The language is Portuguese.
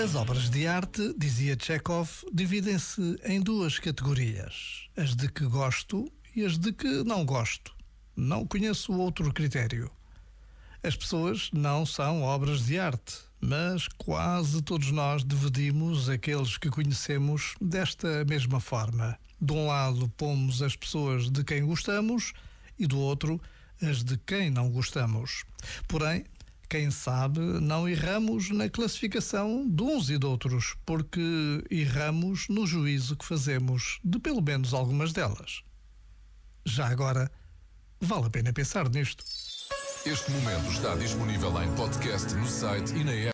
As obras de arte, dizia Chekhov, dividem-se em duas categorias: as de que gosto e as de que não gosto. Não conheço outro critério. As pessoas não são obras de arte, mas quase todos nós dividimos aqueles que conhecemos desta mesma forma. De um lado, pomos as pessoas de quem gostamos e do outro, as de quem não gostamos. Porém, quem sabe não erramos na classificação de uns e de outros, porque erramos no juízo que fazemos de pelo menos algumas delas. Já agora, vale a pena pensar nisto. Este momento está disponível em podcast no site e na app.